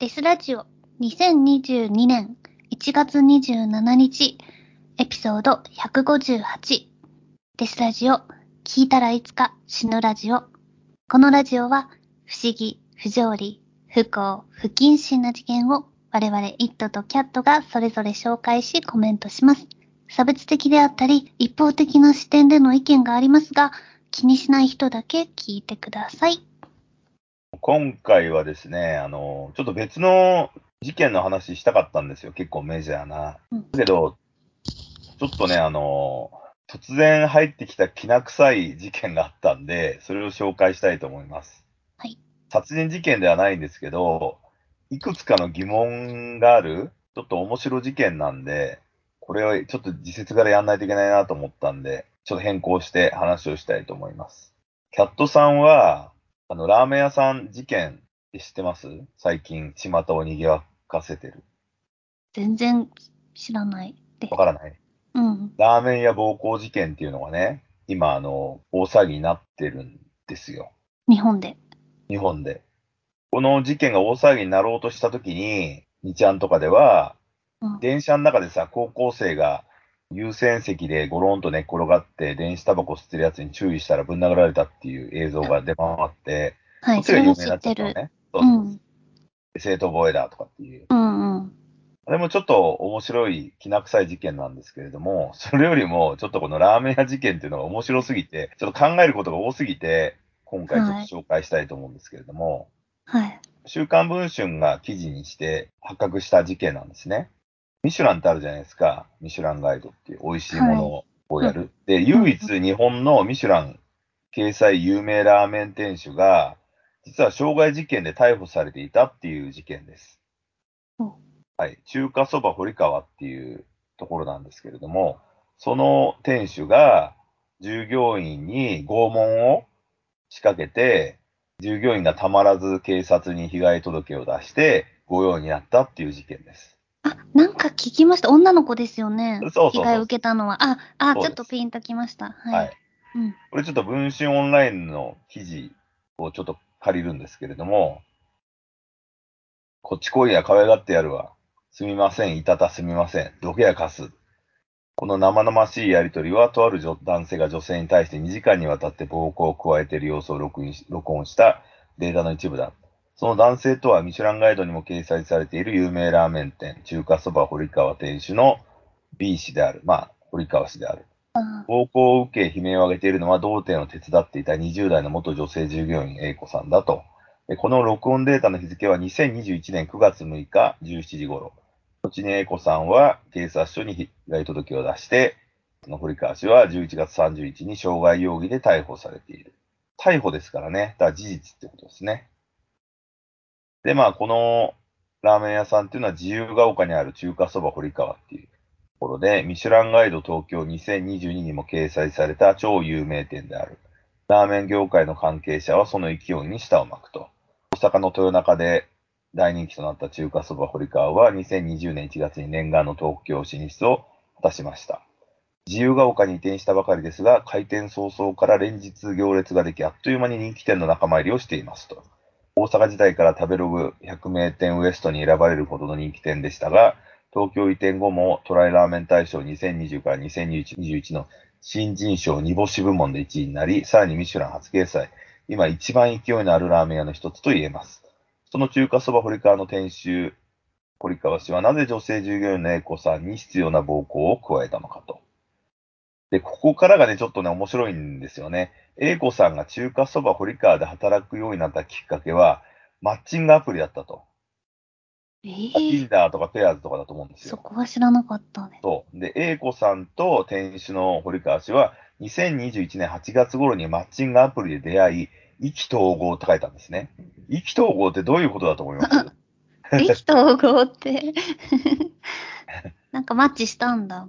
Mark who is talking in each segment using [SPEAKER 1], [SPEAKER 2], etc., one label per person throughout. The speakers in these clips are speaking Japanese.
[SPEAKER 1] デスラジオ2022年1月27日エピソード158デスラジオ聞いたらいつか死ぬラジオこのラジオは不思議、不条理、不幸、不謹慎な事件を我々イットとキャットがそれぞれ紹介しコメントします。差別的であったり一方的な視点での意見がありますが気にしない人だけ聞いてください。
[SPEAKER 2] 今回はですね、あの、ちょっと別の事件の話したかったんですよ。結構メジャーな。
[SPEAKER 1] うん
[SPEAKER 2] だけど、ちょっとね、あの、突然入ってきたきな臭い事件があったんで、それを紹介したいと思います。
[SPEAKER 1] はい。
[SPEAKER 2] 殺人事件ではないんですけど、いくつかの疑問がある、ちょっと面白事件なんで、これをちょっと自説からやんないといけないなと思ったんで、ちょっと変更して話をしたいと思います。キャットさんは、あの、ラーメン屋さん事件って知ってます？最近、巷を賑わかせてる。
[SPEAKER 1] 全然知らない
[SPEAKER 2] わ。からない？
[SPEAKER 1] うん。
[SPEAKER 2] ラーメン屋暴行事件っていうのがね、今、あの、大騒ぎになってるんですよ。
[SPEAKER 1] 日本で。
[SPEAKER 2] 日本で。この事件が大騒ぎになろうとしたときに、2ちゃんとかでは、
[SPEAKER 1] うん。
[SPEAKER 2] 電車の中でさ、高校生が優先席でゴロンと寝っ転がって、電子タバコ吸ってるやつに注意したらぶん殴られたっていう映像が出回って、
[SPEAKER 1] はい、それも知
[SPEAKER 2] 名になっ
[SPEAKER 1] てる。
[SPEAKER 2] ね。そう
[SPEAKER 1] う
[SPEAKER 2] そうそう。
[SPEAKER 1] ん。
[SPEAKER 2] 正当防衛だとかっていう。
[SPEAKER 1] うんうん。
[SPEAKER 2] あれもちょっと面白い、きな臭い事件なんですけれども、それよりも、ちょっとこのラーメン屋事件っていうのが面白すぎて、ちょっと考えることが多すぎて、今回ちょっと紹介したいと思うんですけれども、
[SPEAKER 1] はい。
[SPEAKER 2] 週刊文春が記事にして発覚した事件なんですね。ミシュランってあるじゃないですか。ミシュランガイドっていう美味しいものをやる。で、唯一日本のミシュラン掲載有名ラーメン店主が、実は傷害事件で逮捕されていたっていう事件です。
[SPEAKER 1] お
[SPEAKER 2] はい。中華そば堀川っていうところなんですけれども、その店主が従業員に拷問を仕掛けて、従業員がたまらず警察に被害届を出して、御用になったっていう事件です。
[SPEAKER 1] あ、なんか聞きました。女の子ですよね。
[SPEAKER 2] そうそうそう
[SPEAKER 1] 被害を受けたのは。あ、あ、
[SPEAKER 2] そうです
[SPEAKER 1] ちょっとピンときました。はい。
[SPEAKER 2] はい。
[SPEAKER 1] うん。
[SPEAKER 2] これちょっと文春オンラインの記事をちょっと借りるんですけれども、こっち来いや可愛がってやるわ。すみません、いたたすみません。どけやかす。この生々しいやりとりは、とある女男性が女性に対して2時間にわたって暴行を加えている様子を録音し録音したデータの一部だ。その男性とはミシュランガイドにも掲載されている有名ラーメン店、中華そば堀川店主の B 氏である。まあ、堀川氏である。
[SPEAKER 1] あ
[SPEAKER 2] 暴行を受け悲鳴を上げているのは同店を手伝っていた20代の元女性従業員 A 子さんだと。でこの録音データの日付は2021年9月6日17時頃。後に A 子さんは警察署に被害届を出して、その堀川氏は11月30日に傷害容疑で逮捕されている。逮捕ですからね。だから事実ってことですね。で、まあ、このラーメン屋さんっていうのは自由が丘にある中華そば堀川っていうところで、ミシュランガイド東京2022にも掲載された超有名店である。ラーメン業界の関係者はその勢いに舌を巻くと。大阪の豊中で大人気となった中華そば堀川は2020年1月に念願の東京進出を果たしました。自由が丘に移転したばかりですが、開店早々から連日行列ができ、あっという間に人気店の仲間入りをしていますと。大阪時代から食べログ100名店ウエストに選ばれるほどの人気店でしたが、東京移転後もトライラーメン大賞2020から2021の新人賞2星部門で1位になり、さらにミシュラン初掲載、今一番勢いのあるラーメン屋の一つと言えます。その中華そば堀川の店主、堀川氏はなぜ女性従業員の A 子さんに必要な暴行を加えたのかと。で、ここからがね、ちょっとね、面白いんですよね。A 子さんが中華そば堀川で働くようになったきっかけは、マッチングアプリだったと。
[SPEAKER 1] ええ
[SPEAKER 2] Tinder とかペアーズとかだと思うんです
[SPEAKER 1] そ
[SPEAKER 2] よ。
[SPEAKER 1] こは知らなかったね。
[SPEAKER 2] そう。で、A 子さんと店主の堀川氏は、2021年8月頃にマッチングアプリで出会い、意気投合って書いたんですね。意気投合ってどういうことだと思います？
[SPEAKER 1] 意気投合って。なんかマッチしたんだ。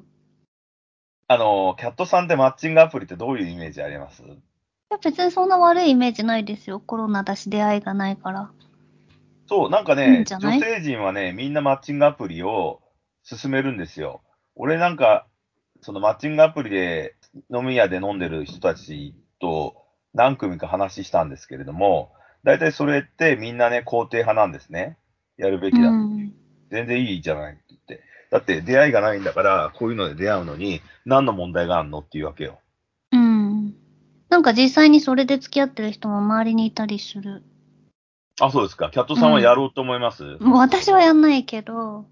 [SPEAKER 2] あの、キャットさんってマッチングアプリってどういうイメージあります？
[SPEAKER 1] いや別にそんな悪いイメージないですよ。コロナだし出会いがないから。
[SPEAKER 2] そう、なんか
[SPEAKER 1] いい
[SPEAKER 2] ね、
[SPEAKER 1] んじゃない？
[SPEAKER 2] 女性陣はね、みんなマッチングアプリを進めるんですよ。俺なんか、そのマッチングアプリで飲み屋で飲んでる人たちと何組か話したんですけれども、大体それってみんなね、肯定派なんですね。やるべきだ。
[SPEAKER 1] うん。
[SPEAKER 2] 全然いいじゃない。だって出会いがないんだから、こういうので出会うのに何の問題があるのっていうわけよ。
[SPEAKER 1] うん。なんか実際にそれで付き合ってる人も周りにいたりする。
[SPEAKER 2] あ、そうですか。キャットさんはやろうと思います、
[SPEAKER 1] もう私はやんないけど、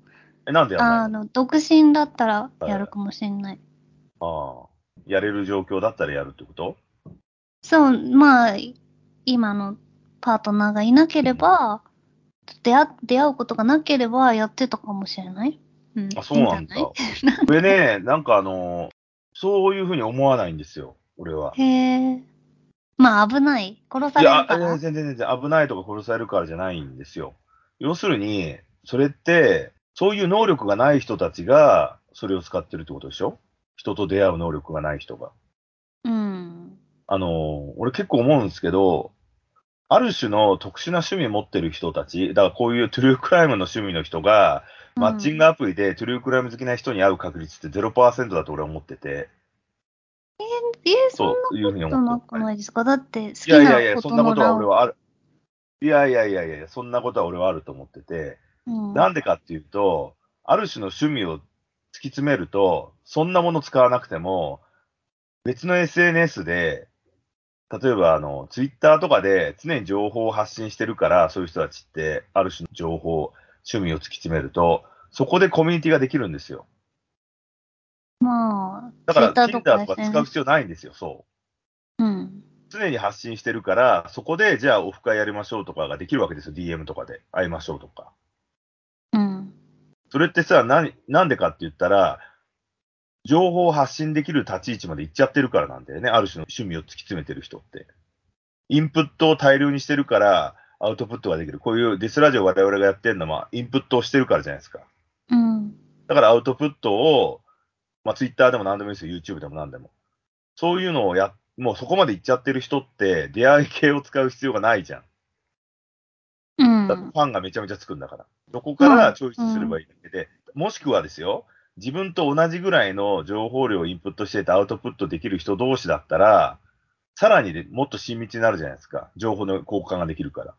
[SPEAKER 2] え、なんでやんない
[SPEAKER 1] あの、独身だったらやるかもしれない。
[SPEAKER 2] ああ。やれる状況だったらやるってこと？
[SPEAKER 1] そう、まあ、今のパートナーがいなければ、出会出会うことがなければやってたかもしれない。うん。
[SPEAKER 2] あ、そうなんだ
[SPEAKER 1] いいんじゃ。
[SPEAKER 2] 俺ね、なんかあの、そういうふうに思わないんですよ。俺は。
[SPEAKER 1] へえ。まあ危ない。殺さ
[SPEAKER 2] いや、
[SPEAKER 1] れるから。
[SPEAKER 2] えー全然全然危ないとか殺されるからじゃないんですよ。要するに、それって、そういう能力がない人たちが、それを使ってるってことでしょ？人と出会う能力がない人が。
[SPEAKER 1] うん。
[SPEAKER 2] あの、俺結構思うんですけど、ある種の特殊な趣味持ってる人たち、だからこういうトゥルークライムの趣味の人が、マッチングアプリでトゥルークライム好きな人に会う確率って0%だと俺は思ってて、
[SPEAKER 1] えー、そん
[SPEAKER 2] そういうふうに
[SPEAKER 1] なことなく。ないですか？だって好
[SPEAKER 2] い
[SPEAKER 1] きな
[SPEAKER 2] やいやいや、
[SPEAKER 1] ことの
[SPEAKER 2] そんなことは。俺はある。いやいやいやいや、そんなことは俺はあると思ってて、
[SPEAKER 1] うん
[SPEAKER 2] なんでかっていうと、ある種の趣味を突き詰めると、そんなもの使わなくても、別の SNS で、例えばあの、ツイッターとかで常に情報を発信してるから、そういう人たちって、ある種の情報、趣味を突き詰めると、そこでコミュニティができるんですよ。
[SPEAKER 1] まあ、
[SPEAKER 2] だから、
[SPEAKER 1] Twitter
[SPEAKER 2] Tinder
[SPEAKER 1] とか
[SPEAKER 2] とか使う必要ないんですよ、そう。
[SPEAKER 1] うん。
[SPEAKER 2] 常に発信してるから、そこで、じゃあオフ会やりましょうとかができるわけですよ、DM とかで。会いましょうとか。
[SPEAKER 1] うん。
[SPEAKER 2] それってさ、な、なんでかって言ったら、情報を発信できる立ち位置まで行っちゃってるからなんだよね。ある種の趣味を突き詰めてる人って。インプットを大量にしてるから、アウトプットができる。こういうディスラジオ我々がやってるのは、インプットをしてるからじゃないですか。
[SPEAKER 1] うん。
[SPEAKER 2] だからアウトプットを、まあ、ツイッターでも何でもいいですよ。YouTube でも何でも。そういうのをや、もうそこまで行っちゃってる人って、出会い系を使う必要がないじゃん。
[SPEAKER 1] うん
[SPEAKER 2] だってファンがめちゃめちゃつくんだから。そこからチョイスすればいいだけで、もしくはですよ、自分と同じぐらいの情報量をインプットしててアウトプットできる人同士だったら、さらにねもっと親密になるじゃないですか。情報の交換ができるから。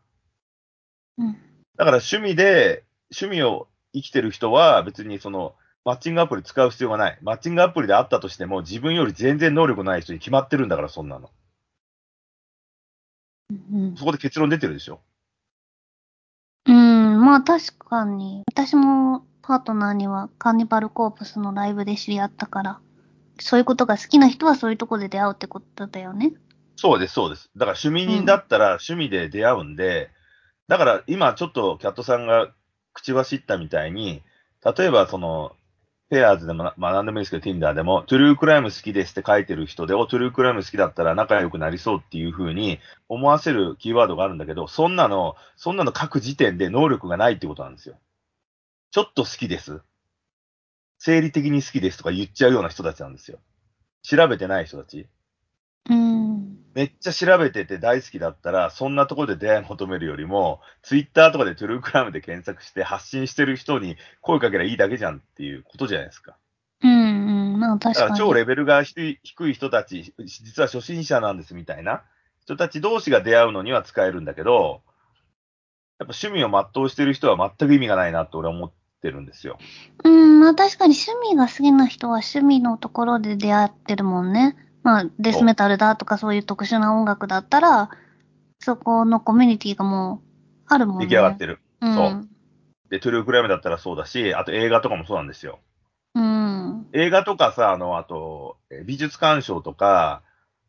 [SPEAKER 1] うん。
[SPEAKER 2] だから趣味で、趣味を生きてる人は別にその、マッチングアプリ使う必要がない。マッチングアプリであったとしても、自分より全然能力ない人に決まってるんだから、そんなの。
[SPEAKER 1] うん。
[SPEAKER 2] そこで結論出てるでしょ。
[SPEAKER 1] うん、まあ確かに。私もパートナーにはカーニバルコープスのライブで知り合ったから、そういうことが好きな人はそういうとこで出会うってことだよね。
[SPEAKER 2] そうです、そうです。だから趣味人だったら趣味で出会うんで、だから今ちょっとキャットさんが口走ったみたいに、例えばその、ペアーズでもな、まあ何でもいいですけど、Tinder でも、トゥルークライム好きですって書いてる人で、お、トゥルークライム好きだったら仲良くなりそうっていう風に思わせるキーワードがあるんだけど、そんなの、そんなの書く時点で能力がないってことなんですよ。ちょっと好きです。生理的に好きですとか言っちゃうような人たちなんですよ。調べてない人たち。
[SPEAKER 1] うん。
[SPEAKER 2] めっちゃ調べてて大好きだったら、そんなところで出会い求めるよりも、ツイッターとかでトゥルークライムで検索して発信してる人に声かけりゃいいだけじゃんっていうことじゃないですか。
[SPEAKER 1] うん、うん。まあ
[SPEAKER 2] だ
[SPEAKER 1] 確からに。
[SPEAKER 2] か超レベルが低い低い人たち、実は初心者なんですみたいな人たち同士が出会うのには使えるんだけど、やっぱ趣味を全うしてる人は全く意味がないなって俺は思ってるんですよ。
[SPEAKER 1] うん、まあ確かに趣味が好きな人は趣味のところで出会ってるもんね。まあデスメタルだとかそういう特殊な音楽だったら、そこのコミュニティがもうあるもんね。
[SPEAKER 2] 出来上がってる。
[SPEAKER 1] うん。
[SPEAKER 2] そうで、トゥルークライムだったらそうだし、あと映画とかもそうなんですよ。
[SPEAKER 1] うん。
[SPEAKER 2] 映画とかさ、あの、あと、え美術鑑賞とか、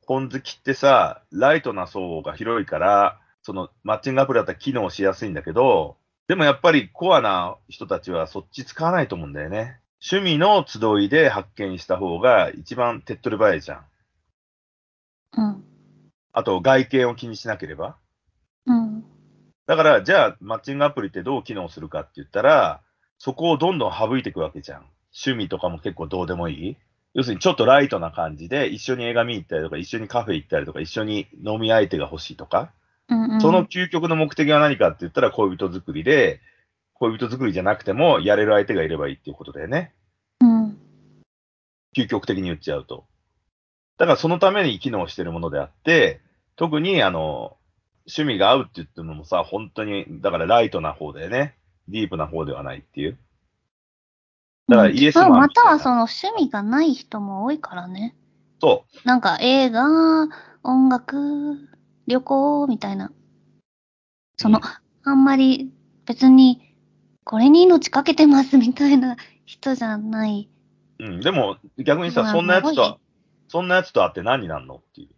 [SPEAKER 2] 本好きってさ、ライトな層が広いから、その、マッチングアプリだったら機能しやすいんだけど、でもやっぱりコアな人たちはそっち使わないと思うんだよね。趣味の集いで発見した方が一番手っ取り早いじゃん。
[SPEAKER 1] うん。
[SPEAKER 2] あと、外見を気にしなければ。
[SPEAKER 1] うん。
[SPEAKER 2] だから、じゃあ、マッチングアプリってどう機能するかって言ったら、そこをどんどん省いていくわけじゃん。趣味とかも結構どうでもいい要するにちょっとライトな感じで、一緒に映画見に行ったりとか、一緒にカフェ行ったりとか、一緒に飲み相手が欲しいとか、
[SPEAKER 1] うん、うん。
[SPEAKER 2] その究極の目的は何かって言ったら恋人作りで、恋人作りじゃなくても、やれる相手がいればいいっていうことだよね。
[SPEAKER 1] うん。
[SPEAKER 2] 究極的に言っちゃうと。だからそのために機能してるものであって、特にあの、趣味が合うって言ってもさ、本当に、だからライトな方だよね。ディープな方ではないっていう。だからイエスマン
[SPEAKER 1] まあま
[SPEAKER 2] みた
[SPEAKER 1] はその趣味がない人も多いからね。
[SPEAKER 2] そ
[SPEAKER 1] なんか映画、音楽、旅行みたいな。その、あんまり別にこれに命かけてますみたいな人じゃない。
[SPEAKER 2] う。うん。でも、逆にさ、
[SPEAKER 1] まあ
[SPEAKER 2] そんなやつとは、そんなやつと会って何になんの？っていう。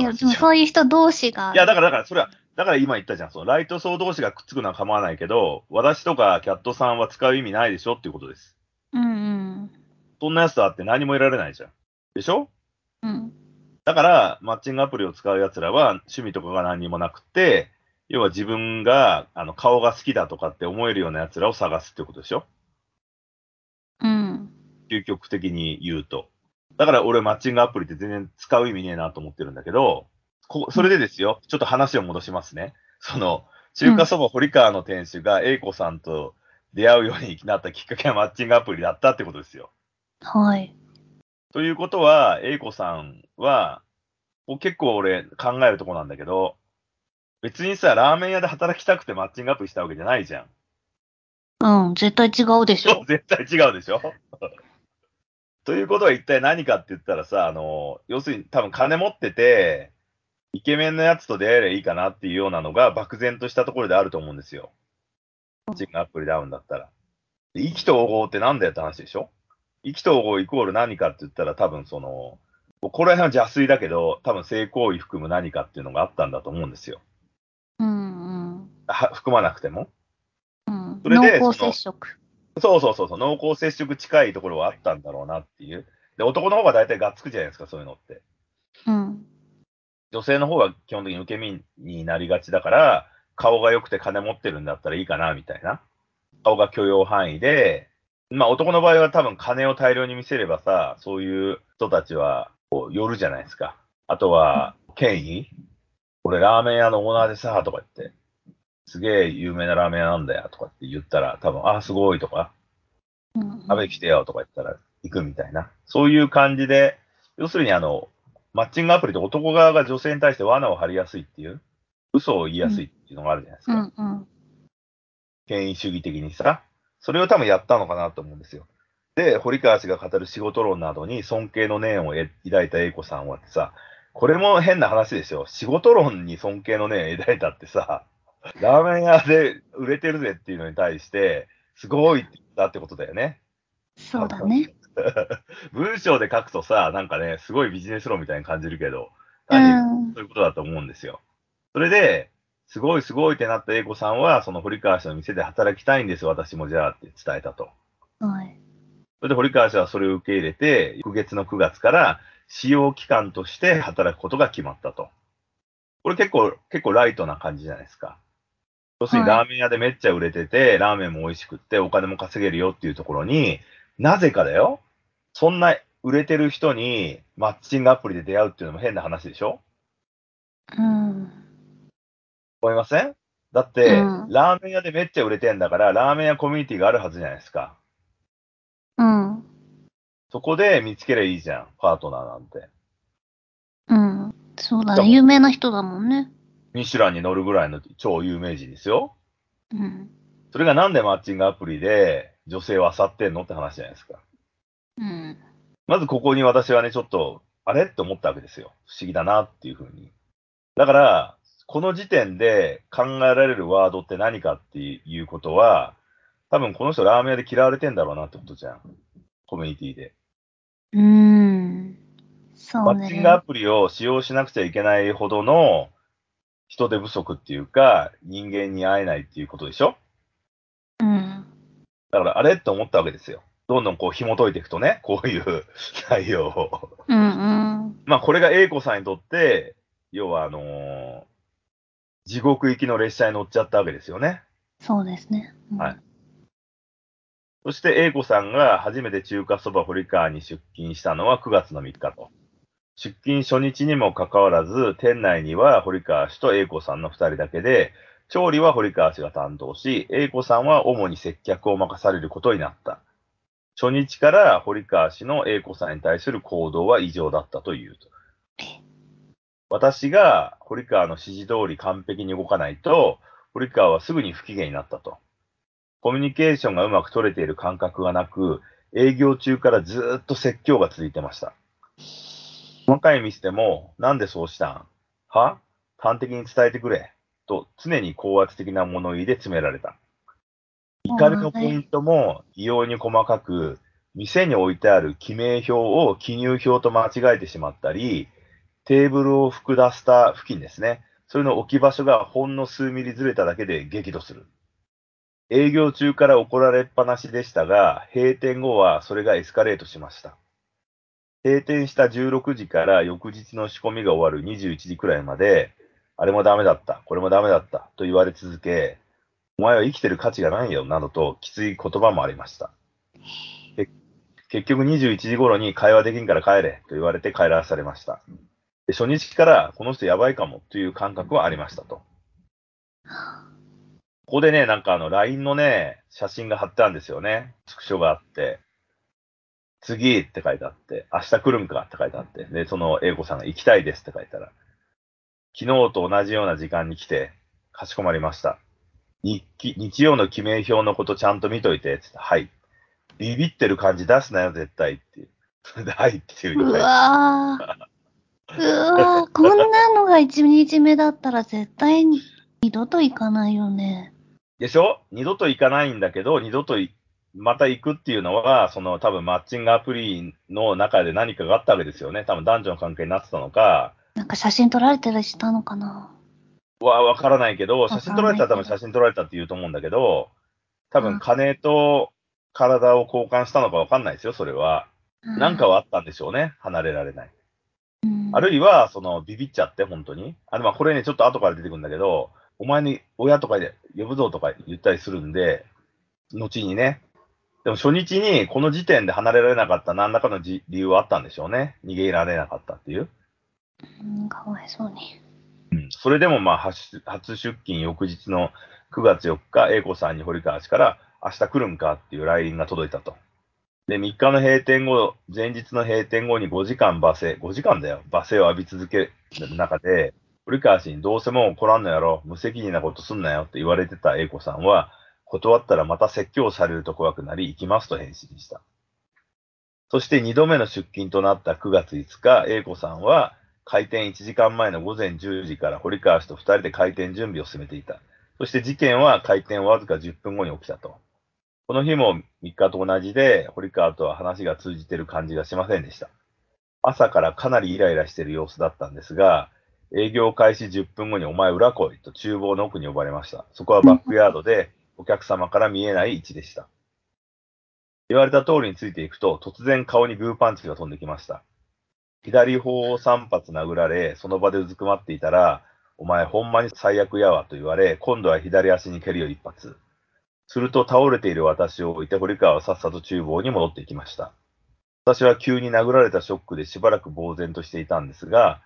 [SPEAKER 1] いや、でもそういう人同士が。
[SPEAKER 2] いや、だから、だから、それは、だから今言ったじゃん。そのライト層同士がくっつくのは構わないけど、私とかキャットさんは使う意味ないでしょっていうことです。
[SPEAKER 1] うんうん。
[SPEAKER 2] そんなやつと会って何も得られないじゃん。でしょ？
[SPEAKER 1] うん。
[SPEAKER 2] だから、マッチングアプリを使う奴らは趣味とかが何にもなくて、要は自分が、あの、顔が好きだとかって思えるような奴らを探すってことでしょ？
[SPEAKER 1] うん。
[SPEAKER 2] 究極的に言うと。だから俺マッチングアプリって全然使う意味ねえなと思ってるんだけど、こそれでですよ、ちょっと話を戻しますね。その、中華そば堀川の店主が A 子さんと出会うようになったきっかけは マッチングアプリだったってことですよ。
[SPEAKER 1] はい。
[SPEAKER 2] ということは、A 子さんは、結構俺考えるとこなんだけど、別にさ、ラーメン屋で働きたくてマッチングアプリしたわけじゃないじゃん。
[SPEAKER 1] うん、絶対違うでしょ。
[SPEAKER 2] 絶対違うでしょ ということは一体何かって言ったらさ、あの、要するに多分金持ってて、イケメンのやつと出会えればいいかなっていうようなのが漠然としたところであると思うんですよ。マッチングアプリで会うんだったら。で意気投合ってなんだよって話でしょ意気投合イコール何かって言ったら多分その、ここら辺は邪推だけど、多分性行為含む何かっていうのがあったんだと思うんですよ。
[SPEAKER 1] うんうん。
[SPEAKER 2] は含まなくても。
[SPEAKER 1] うん。
[SPEAKER 2] それで
[SPEAKER 1] 濃厚接触。
[SPEAKER 2] そうそうそうそう、濃厚接触近いところはあったんだろうなっていう。で、男の方が大体がっつくじゃないですか、そういうのって。
[SPEAKER 1] うん。
[SPEAKER 2] 女性の方は基本的に受け身になりがちだから、顔が良くて金持ってるんだったらいいかな、みたいな。顔が許容範囲で、まあ男の場合は多分金を大量に見せればさ、そういう人たちは、こう、寄るじゃないですか。あとは、権威俺ラーメン屋のオーナーでさ、とか言って、すげえ有名なラーメン屋なんだよ、とかって言ったら、多分、あ、すごいとか、
[SPEAKER 1] うん
[SPEAKER 2] 食べに来てよとか言ったら行くみたいな。そういう感じで、要するにあの、マッチングアプリで男側が女性に対して罠を張りやすいっていう、嘘を言いやすいっていうのがあるじゃないです
[SPEAKER 1] う
[SPEAKER 2] か。
[SPEAKER 1] んうん。
[SPEAKER 2] 権威主義的にさ。それを多分やったのかなと思うんですよ。で、堀川氏が語る仕事論などに尊敬の念を抱いた英子さんはさ、これも変な話ですよ。仕事論に尊敬の念を抱いたってさ、ラーメン屋で売れてるぜっていうのに対して、すごいって言ったってことだよね。
[SPEAKER 1] そうだね。
[SPEAKER 2] 文章で書くとさ、なんかね、すごいビジネス論みたいに感じるけど、
[SPEAKER 1] う
[SPEAKER 2] 単に
[SPEAKER 1] ん。
[SPEAKER 2] そういうことだと思うんですよ。それで、すごいすごいってなった英子さんは、その堀川氏の店で働きたいんです、私もじゃあって伝えたと。
[SPEAKER 1] はい。
[SPEAKER 2] それで堀川氏はそれを受け入れて、翌月の9月から使用期間として働くことが決まったと。これ結構、結構ライトな感じじゃないですか。要するに
[SPEAKER 1] はい
[SPEAKER 2] ラーメン屋でめっちゃ売れてて、ラーメンも美味しくってお金も稼げるよっていうところに、なぜかだよ。そんな売れてる人にマッチングアプリで出会うっていうのも変な話でしょ
[SPEAKER 1] うん。
[SPEAKER 2] 思いません？だって、
[SPEAKER 1] うん
[SPEAKER 2] ラーメン屋でめっちゃ売れてんだから、ラーメン屋コミュニティがあるはずじゃないですか。
[SPEAKER 1] うん。
[SPEAKER 2] そこで見つけりゃいいじゃん、パートナーなんて。
[SPEAKER 1] うん。そうだね。有名な人だもんね。
[SPEAKER 2] ミシュランに乗るぐらいの超有名人ですよ。
[SPEAKER 1] うん。
[SPEAKER 2] それがなんでマッチングアプリで女性を漁ってんのって話じゃないですか。
[SPEAKER 1] うん。
[SPEAKER 2] まずここに私はね、ちょっと、あれ？って思ったわけですよ。不思議だなっていうふうに。だから、この時点で考えられるワードって何かっていうことは、多分この人ラーメン屋で嫌われてんだろうなってことじゃん。コミュニティで。
[SPEAKER 1] うーん。そう
[SPEAKER 2] マッチングア
[SPEAKER 1] ね。
[SPEAKER 2] プリを使用しなくちゃいけないほどの人手不足っていうか、人間に会えないっていうことでしょ？
[SPEAKER 1] うん。
[SPEAKER 2] だから、あれって思ったわけですよ。どんどんこう紐解いていくとね、こういう内容を。
[SPEAKER 1] うんうん。
[SPEAKER 2] まあ、これが A 子さんにとって、要はあのー地獄行きの列車に乗っちゃったわけですよね。
[SPEAKER 1] そうですね。うん
[SPEAKER 2] はい。そして A 子さんが初めて中華そば堀川に出勤したのは9月の3日と。出勤初日にもかかわらず、店内には堀川氏と A 子さんの2人だけで、調理は堀川氏が担当し、A 子さんは主に接客を任されることになった。初日から堀川氏の A 子さんに対する行動は異常だったというと。私が堀川の指示通り完璧に動かないと、堀川はすぐに不機嫌になったと。コミュニケーションがうまく取れている感覚がなく、営業中からずっと説教が続いてました。細かいミスでも、なんでそうしたん？は？端的に伝えてくれ。と、常に高圧的な物言いで詰められた。怒りのポイントも異様に細かく、店に置いてある記名表を記入表と間違えてしまったり、テーブルを吹く出した付近ですね。それの置き場所がほんの数ミリずれただけで激怒する。営業中から怒られっぱなしでしたが、閉店後はそれがエスカレートしました。閉店した16時から翌日の仕込みが終わる21時くらいまで、あれもダメだった、これもダメだったと言われ続け、お前は生きてる価値がないよなどときつい言葉もありました。結局21時頃に会話できんから帰れと言われて帰らされました。初日からこの人やばいかもという感覚はありましたと。ここでね、なんかあの LINE のね、写真が貼ってあるんですよね。スクショがあって。次って書いてあって、明日来るんかって書いてあって、で、その英子さんが行きたいですって書いたら、昨日と同じような時間に来て、かしこまりました。日記、日曜の記名表のことちゃんと見といて、つって、はい。ビビってる感じ出すなよ、絶対っていう。で はいっていうふう
[SPEAKER 1] わー。うわー、こんなのが1日目だったら絶対に二度と行かないよね。
[SPEAKER 2] でしょ？二度と行かないんだけど、二度といまた行くっていうのは、その多分マッチングアプリの中で何かがあったわけですよね。多分男女の関係になってたのか、
[SPEAKER 1] なんか写真撮られてたりしたのかな？
[SPEAKER 2] はわからないけど、写真撮られたら多分写真撮られたって言うと思うんだけど、多
[SPEAKER 1] うん
[SPEAKER 2] 分金と体を交換したのかわかんないですよ、それは。なんかはあったんでしょうね。離れられない。
[SPEAKER 1] うん
[SPEAKER 2] あるいは、その、ビビっちゃって、本当に。あの、まあ、これね、ちょっと後から出てくるんだけど、お前に親とかで呼ぶぞとか言ったりするんで、後にね。でも初日にこの時点で離れられなかった何らかのじ理由はあったんでしょうね。逃げられなかったっていう。
[SPEAKER 1] うんかわいそうに。
[SPEAKER 2] うん。それでもまあ、初初出勤翌日の9月4日、英子さんに堀川氏から、明日来るんかっていう LINE が届いたと。で、3日の閉店後、前日の閉店後に5時間罵声、5時間だよ、罵声を浴び続ける中で、堀川氏にどうせもう来らんのやろ、無責任なことすんなよって言われてた英子さんは、断ったらまた説教されると怖くなり、行きますと返信した。そして2度目の出勤となった9月5日、英子さんは開店1時間前の午前10時から堀川氏と2人で開店準備を進めていた。そして事件は開店わずか10分後に起きたと。この日も3日と同じで、堀川とは話が通じてる感じがしませんでした。朝からかなりイライラしてる様子だったんですが、営業開始10分後にお前裏来いと厨房の奥に呼ばれました。そこはバックヤードでお客様から見えない位置でした。言われた通りについていくと、突然顔にグーパンチが飛んできました。左方を3発殴られ、その場でうずくまっていたら、お前ほんまに最悪やわと言われ、今度は左足に蹴りを一発。すると倒れている私を置いて堀川はさっさと厨房に戻っていきました。私は急に殴られたショックでしばらく呆然としていたんですが、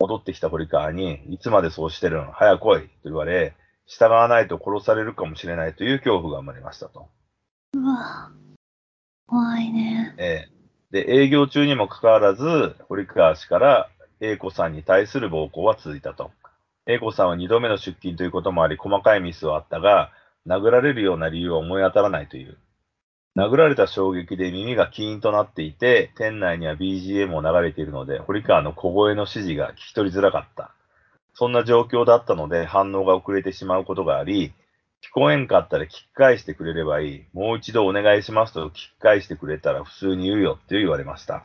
[SPEAKER 2] 戻ってきた堀川に、いつまでそうしてるの？早く来いと言われ、従わないと殺されるかもしれないという恐怖が生まれましたと。
[SPEAKER 1] うわ怖いね。
[SPEAKER 2] えーで、営業中にもかかわらず、堀川氏から英子さんに対する暴行は続いたと。英子さんは2度目の出勤ということもあり、細かいミスはあったが、殴られるような理由は思い当たらないという。殴られた衝撃で耳がキーンとなっていて、店内には BGM も流れているので、堀川の小声の指示が聞き取りづらかった。そんな状況だったので反応が遅れてしまうことがあり、聞こえんかったら聞き返してくれればいい。もう一度お願いしますと聞き返してくれたら普通に言うよって言われました。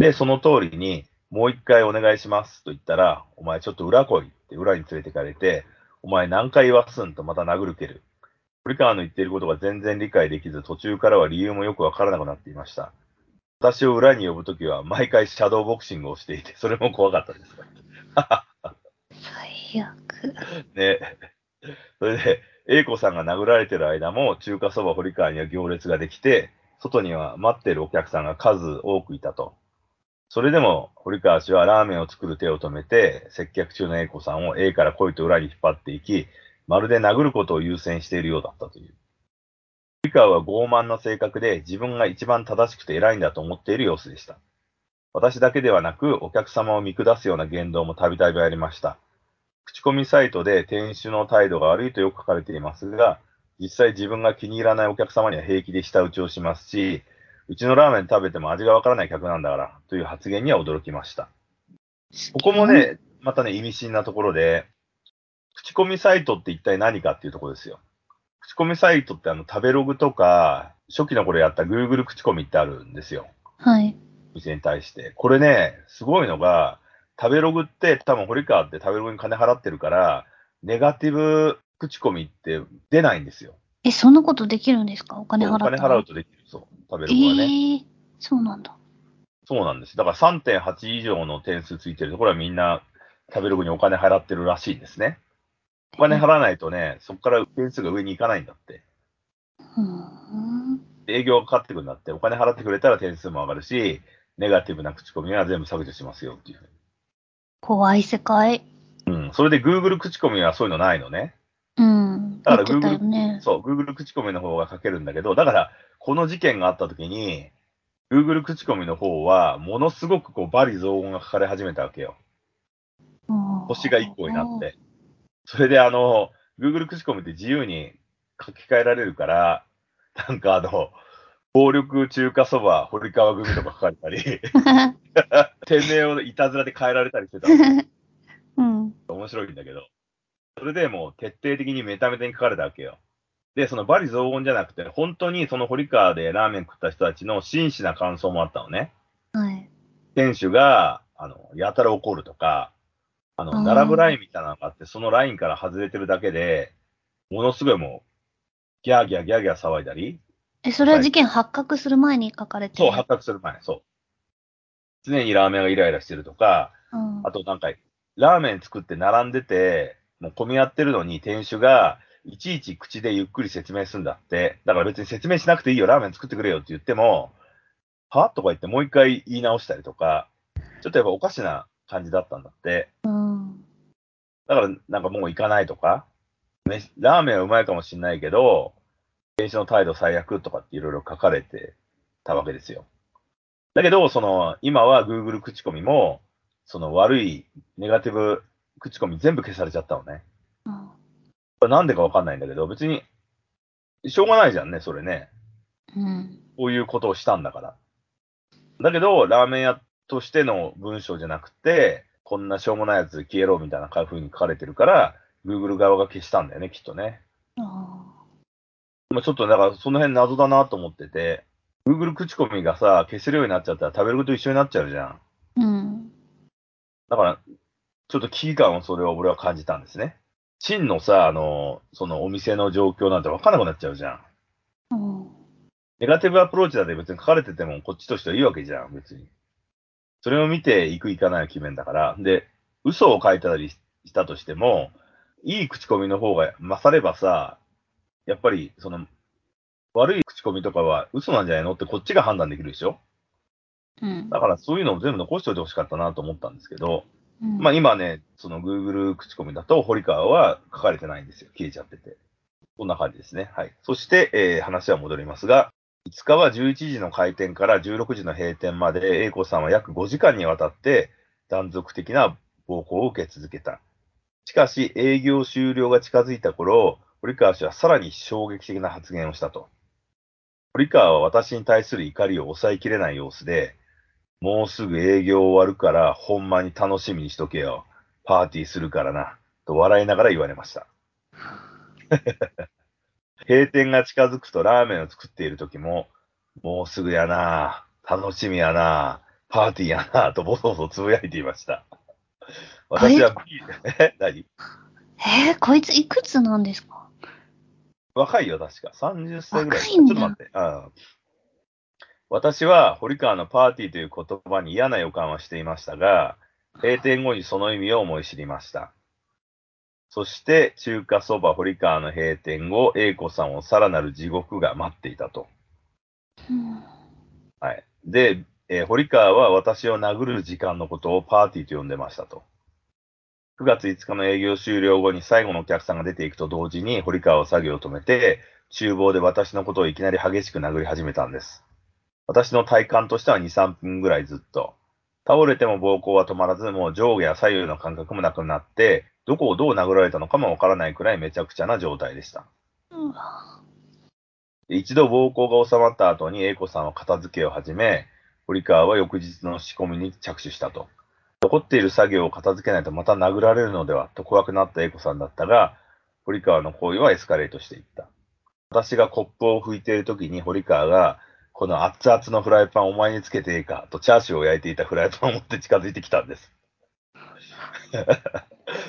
[SPEAKER 2] で、その通りに、もう一回お願いしますと言ったら、お前ちょっと裏来いって裏に連れてかれて、お前何回言わすんとまた殴る蹴る。堀川の言っていることが全然理解できず、途中からは理由もよくわからなくなっていました。私を裏に呼ぶときは毎回シャドーボクシングをしていて、それも怖かったです。
[SPEAKER 1] 最悪。
[SPEAKER 2] ね。それで、英子さんが殴られてる間も、中華そば堀川には行列ができて、外には待ってるお客さんが数多くいたと。それでも、堀川氏はラーメンを作る手を止めて、接客中の英子さんを A から来いと裏に引っ張っていき、まるで殴ることを優先しているようだったという。堀川は傲慢な性格で自分が一番正しくて偉いんだと思っている様子でした。私だけではなく、お客様を見下すような言動もたびたびありました。口コミサイトで店主の態度が悪いとよく書かれていますが、実際自分が気に入らないお客様には平気で舌打ちをしますし、うちのラーメン食べても味がわからない客なんだから、という発言には驚きました。ここもね、またね、意味深なところで、口コミサイトって一体何かっていうところですよ。口コミサイトってあの、食べログとか、初期の頃やった Google 口コミってあるんですよ。
[SPEAKER 1] はい。
[SPEAKER 2] 店に対して。これね、すごいのが、食べログって多分堀川って食べログに金払ってるから、ネガティブ口コミって出ないんですよ。
[SPEAKER 1] え、そんなことできるんですか？お金払ったら
[SPEAKER 2] お金払うとできる。そう。食べログはね。
[SPEAKER 1] えー、そうなんだ。
[SPEAKER 2] そうなんです。だから3.8以上の点数ついてるところはみんな食べログにお金払ってるらしいんですね。お金払わないとね、そこから点数が上に行かないんだって。
[SPEAKER 1] うーん。
[SPEAKER 2] 営業がかかってくるんだって。お金払ってくれたら点数も上がるし、ネガティブな口コミは全部削除しますよっていう。
[SPEAKER 1] 怖い世界。
[SPEAKER 2] うん。それで Google 口コミはそういうのないのね。
[SPEAKER 1] うん。
[SPEAKER 2] だから
[SPEAKER 1] 言ってたよね。
[SPEAKER 2] そう、Google 口コミの方が書けるんだけど、だから、この事件があった時に、Google 口コミの方は、ものすごくこう、罵詈雑言が書かれ始めたわけよ。星が1個になっ。て。それであの、Google 口コミって自由に書き換えられるから、なんかあの、暴力中華そば、堀川組とか書かれたり、店名をいたずらで変えられたりしてたの
[SPEAKER 1] うん。
[SPEAKER 2] 面白いんだけど。それでもう徹底的にメタメタに書かれたわけよ。で、その罵詈雑言じゃなくて、本当にその堀川でラーメン食った人たちの真摯な感想もあったのね。
[SPEAKER 1] はい。
[SPEAKER 2] 店主が、あの、やたら怒るとか、あの、並ぶラインみたいなのがあって、そのラインから外れてるだけで、ものすごいもう、ギャーギャーギャーギャー騒いだり、
[SPEAKER 1] え、それは事件発覚する前に書かれて
[SPEAKER 2] そう、発覚する前、そう。常にラーメンがイライラしてるとか、
[SPEAKER 1] うん。
[SPEAKER 2] あとなんか、ラーメン作って並んでて、もう混み合ってるのに店主が、いちいち口でゆっくり説明するんだって。だから別に説明しなくていいよ、ラーメン作ってくれよって言っても、は？とか言ってもう一回言い直したりとか、ちょっとやっぱおかしな感じだったんだって。
[SPEAKER 1] うん。
[SPEAKER 2] だからなんかもう行かないとか、ね、ラーメンはうまいかもしれないけど、店主の態度最悪とかっていろいろ書かれてたわけですよ。だけど、その、今は Google 口コミも、その悪いネガティブ口コミ全部消されちゃったのね。なんでかわかんないんだけど、別に、しょうがないじゃんね、それね。
[SPEAKER 1] うん。
[SPEAKER 2] こういうことをしたんだから。だけど、ラーメン屋としての文章じゃなくて、こんなしょうもないやつ消えろみたいな風に書かれてるから、Google 側が消したんだよね、きっとね。
[SPEAKER 1] あ
[SPEAKER 2] まあ、ちょっとだからその辺謎だなと思ってて、Google 口コミがさ、消せるようになっちゃったら食べること一緒になっちゃうじゃん。
[SPEAKER 1] ーうん。
[SPEAKER 2] だから、ちょっと危機感をそれは俺は感じたんですね。真のさ、あの、そのお店の状況なんてわかんなくなっちゃうじゃん。
[SPEAKER 1] うん。
[SPEAKER 2] ネガティブアプローチだって別に書かれててもこっちとしてはいいわけじゃん、別に。それを見て行く行かないを決めんだから。で、嘘を書いたりしたとしても、いい口コミの方が勝ればさ、やっぱり、その、悪い口コミとかは嘘なんじゃないの？ってこっちが判断できるでしょ？
[SPEAKER 1] うん。
[SPEAKER 2] だからそういうのを全部残しておいてほしかったなと思ったんですけど、
[SPEAKER 1] うん
[SPEAKER 2] まあ今ね、その Google 口コミだと堀川は書かれてないんですよ。消えちゃってて。こんな感じですね。はい。そして、えー話は戻りますが、5日は11時の開店から16時の閉店まで、英子さんは約5時間にわたって断続的な暴行を受け続けた。しかし、営業終了が近づいた頃、堀川氏はさらに衝撃的な発言をしたと。堀川は私に対する怒りを抑えきれない様子で、もうすぐ営業終わるから、ほんまに楽しみにしとけよ。パーティーするからな。と笑いながら言われました。閉店が近づくとラーメンを作っている時も、もうすぐやな。楽しみやな。パーティーやな。とボソボソつぶやいていました。私は、え何？
[SPEAKER 1] えー、こいついくつなんですか？
[SPEAKER 2] 若いよ、確か。30歳ぐらい。ちょっと待って。あ私は、堀川のパーティーという言葉に嫌な予感はしていましたが、閉店後にその意味を思い知りました。そして、中華そば堀川の閉店後、英子さんをさらなる地獄が待っていたと。
[SPEAKER 1] うん。
[SPEAKER 2] はい。で、えー堀川は私を殴る時間のことをパーティーと呼んでましたと。9月5日の営業終了後に最後のお客さんが出ていくと同時に堀川は作業を止めて、厨房で私のことをいきなり激しく殴り始めたんです。私の体感としては2、3分ぐらいずっと。倒れても暴行は止まらず、もう上下や左右の感覚もなくなって、どこをどう殴られたのかもわからないくらいめちゃくちゃな状態でした。
[SPEAKER 1] うわ
[SPEAKER 2] 一度暴行が収まった後に A 子さんは片付けを始め、堀川は翌日の仕込みに着手したと。残っている作業を片付けないとまた殴られるのではと怖くなった A 子さんだったが、堀川の行為はエスカレートしていった。私がコップを拭いている時に堀川が、この熱々のフライパンお前につけていいかとチャーシューを焼いていたフライパンを持って近づいてきたんです。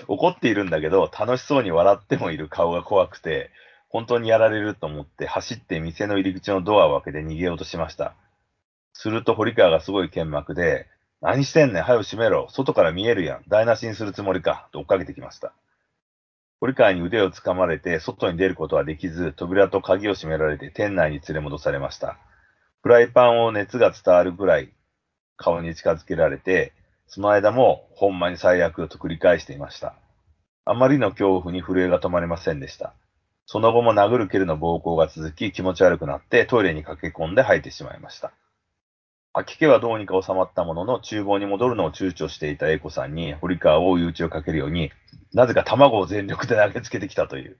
[SPEAKER 2] 怒っているんだけど、楽しそうに笑ってもいる顔が怖くて、本当にやられると思って走って店の入り口のドアを開けて逃げようとしました。すると堀川がすごい剣幕で、何してんねん、早く閉めろ、外から見えるやん、台無しにするつもりか、と追っかけてきました。堀川に腕を掴まれて、外に出ることはできず、扉と鍵を閉められて店内に連れ戻されました。フライパンを熱が伝わるぐらい顔に近づけられて、その間もほんまに最悪と繰り返していました。あまりの恐怖に震えが止まりませんでした。その後も殴る蹴るの暴行が続き気持ち悪くなってトイレに駆け込んで吐いてしまいました。吐き気はどうにか収まったものの厨房に戻るのを躊躇していた英子さんに堀川を追い打ちをかけるように、なぜか卵を全力で投げつけてきたという。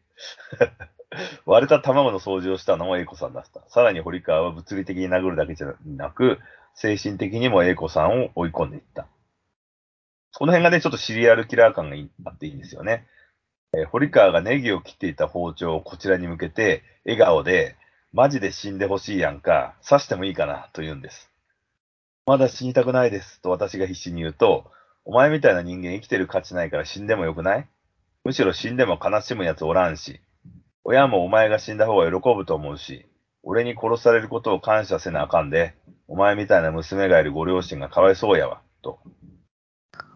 [SPEAKER 2] 割れた卵の掃除をしたのも英子さんだった。さらに堀川は物理的に殴るだけじゃなく、精神的にも英子さんを追い込んでいった。この辺がね、ちょっとシリアルキラー感があっていいんですよね。えー堀川がネギを切っていた包丁をこちらに向けて、笑顔で、マジで死んでほしいやんか、刺してもいいかな、と言うんです。まだ死にたくないです、と私が必死に言うと、お前みたいな人間生きてる価値ないから死んでもよくない？むしろ死んでも悲しむ奴おらんし、親もお前が死んだ方が喜ぶと思うし、俺に殺されることを感謝せなあかんで、お前みたいな娘がいるご両親がかわいそうやわ、と。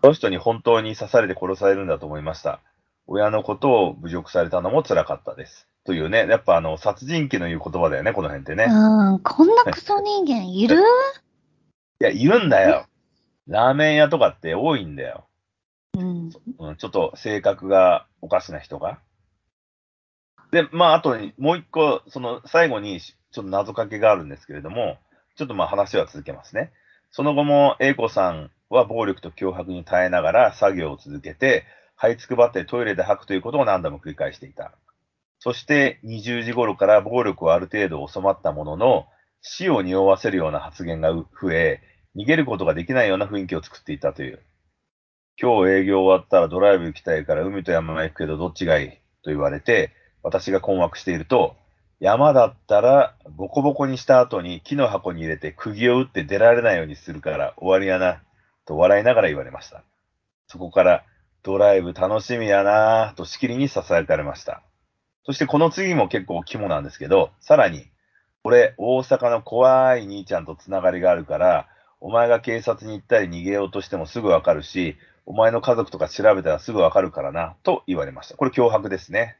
[SPEAKER 2] この人に本当に刺されて殺されるんだと思いました。親のことを侮辱されたのも辛かったです。というね、やっぱあの、殺人鬼の言う言葉だよね、この辺ってね。
[SPEAKER 1] うん、こんなクソ人間いる？
[SPEAKER 2] いや、いるんだよ。ラーメン屋とかって多いんだよ。
[SPEAKER 1] うん。
[SPEAKER 2] うん、ちょっと性格がおかしな人が。で、まあ、あとに、もう一個、その、最後に、ちょっと謎かけがあるんですけれども、ちょっとまあ話は続けますね。その後も、英子さんは暴力と脅迫に耐えながら作業を続けて、這いつくばってトイレで吐くということを何度も繰り返していた。そして、20時頃から暴力はある程度収まったものの、死を匂わせるような発言が増え、逃げることができないような雰囲気を作っていたという。今日営業終わったらドライブ行きたいから海と山行くけどどっちがいい？と言われて、私が困惑していると、山だったらボコボコにした後に木の箱に入れて釘を打って出られないようにするから終わりやな、と笑いながら言われました。そこからドライブ楽しみやな、としきりに囁かれました。そしてこの次も結構肝なんですけど、さらに、俺、大阪の怖い兄ちゃんとつながりがあるから、お前が警察に行ったり逃げようとしてもすぐわかるし、お前の家族とか調べたらすぐわかるからな、と言われました。これ脅迫ですね。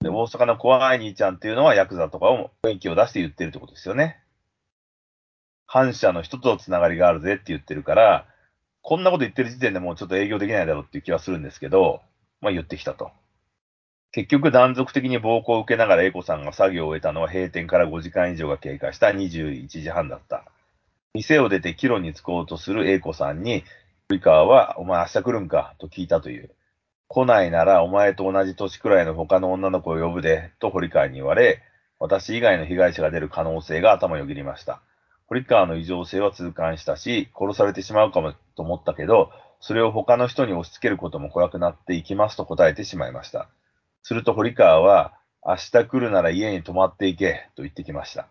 [SPEAKER 2] で、大阪の怖い兄ちゃんっていうのはヤクザとかを雰囲気を出して言ってるってことですよね。反社の人とつながりがあるぜって言ってるから、こんなこと言ってる時点でもうちょっと営業できないだろうっていう気はするんですけど、まあ言ってきたと。結局断続的に暴行を受けながら英子さんが作業を終えたのは閉店から5時間以上が経過した21時半だった。店を出て帰路に着こうとする英子さんに、堀川は、お前明日来るんか？と聞いたという。来ないならお前と同じ年くらいの他の女の子を呼ぶで、と堀川に言われ、私以外の被害者が出る可能性が頭をよぎりました。堀川の異常性は痛感したし、殺されてしまうかもと思ったけど、それを他の人に押し付けることも怖くなっていきますと答えてしまいました。すると堀川は、明日来るなら家に泊まっていけ、と言ってきました。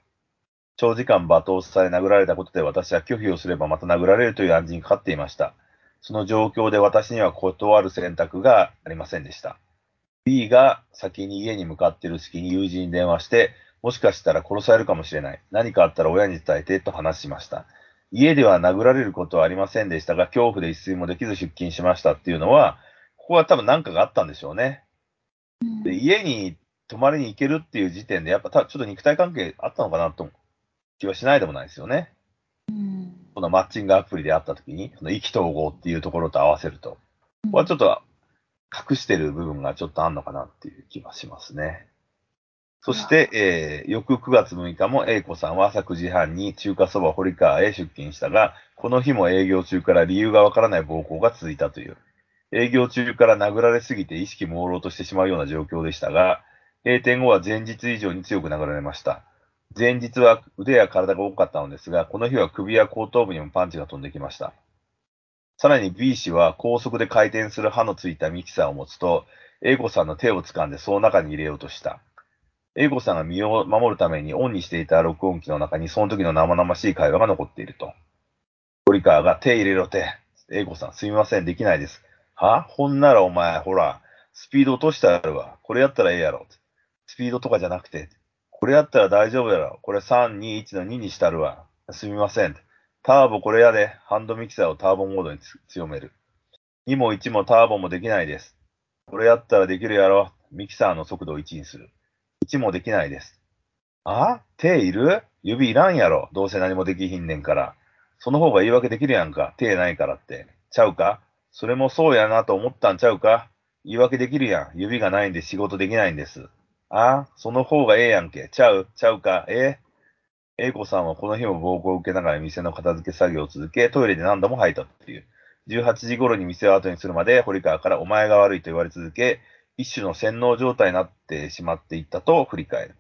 [SPEAKER 2] 長時間罵倒され殴られたことで私は拒否をすればまた殴られるという暗示にかかっていました。その状況で私には断る選択がありませんでした。B が先に家に向かっている隙に友人に電話して、もしかしたら殺されるかもしれない。何かあったら親に伝えてと話しました。家では殴られることはありませんでしたが、恐怖で一睡もできず出勤しましたっていうのは、ここは多分何かがあったんでしょうね。で、家に泊まりに行けるっていう時点で、やっぱちょっと肉体関係あったのかなと気はしないでもないですよね。
[SPEAKER 1] うん
[SPEAKER 2] このマッチングアプリで会った時に、その意気投合っていうところと合わせると、
[SPEAKER 1] うん
[SPEAKER 2] ここはちょっと隠してる部分がちょっとあんのかなっていう気がしますね。そして、えー翌9月6日も A 子さんは朝9時半に中華そば堀川へ出勤したが、この日も営業中から理由がわからない暴行が続いたという。営業中から殴られすぎて意識朦朧としてしまうような状況でしたが、閉店後は前日以上に強く殴られました。前日は腕や体が多かったのですが、この日は首や後頭部にもパンチが飛んできました。さらに B 氏は高速で回転する刃のついたミキサーを持つと、A 子さんの手を掴んでその中に入れようとした。A 子さんが身を守るためにオンにしていた録音機の中にその時の生々しい会話が残っていると。堀川が手入れろ手。A 子さんすみません、できないです。は？ほんならお前、ほら、スピード落としてあるわ。これやったらええやろ。スピードとかじゃなくて、これやったら大丈夫やろ。これ3、2、1の2にしたるわ。すみません。ターボこれやで。ハンドミキサーをターボモードに強める。2も1もターボもできないです。これやったらできるやろ。ミキサーの速度を1にする。1もできないです。あ？手いる？指いらんやろ。どうせ何もできひんねんから。その方が言い訳できるやんか。手ないからって。ちゃうか？それもそうやなと思ったんちゃうか？言い訳できるやん。指がないんで仕事できないんです。ああ、その方がええやんけ。ちゃう、ちゃうか？え？え。英子さんはこの日も暴行を受けながら店の片付け作業を続け、トイレで何度も吐いたっていう。18時頃に店を後にするまで、堀川からお前が悪いと言われ続け、一種の洗脳状態になってしまっていったと振り返る。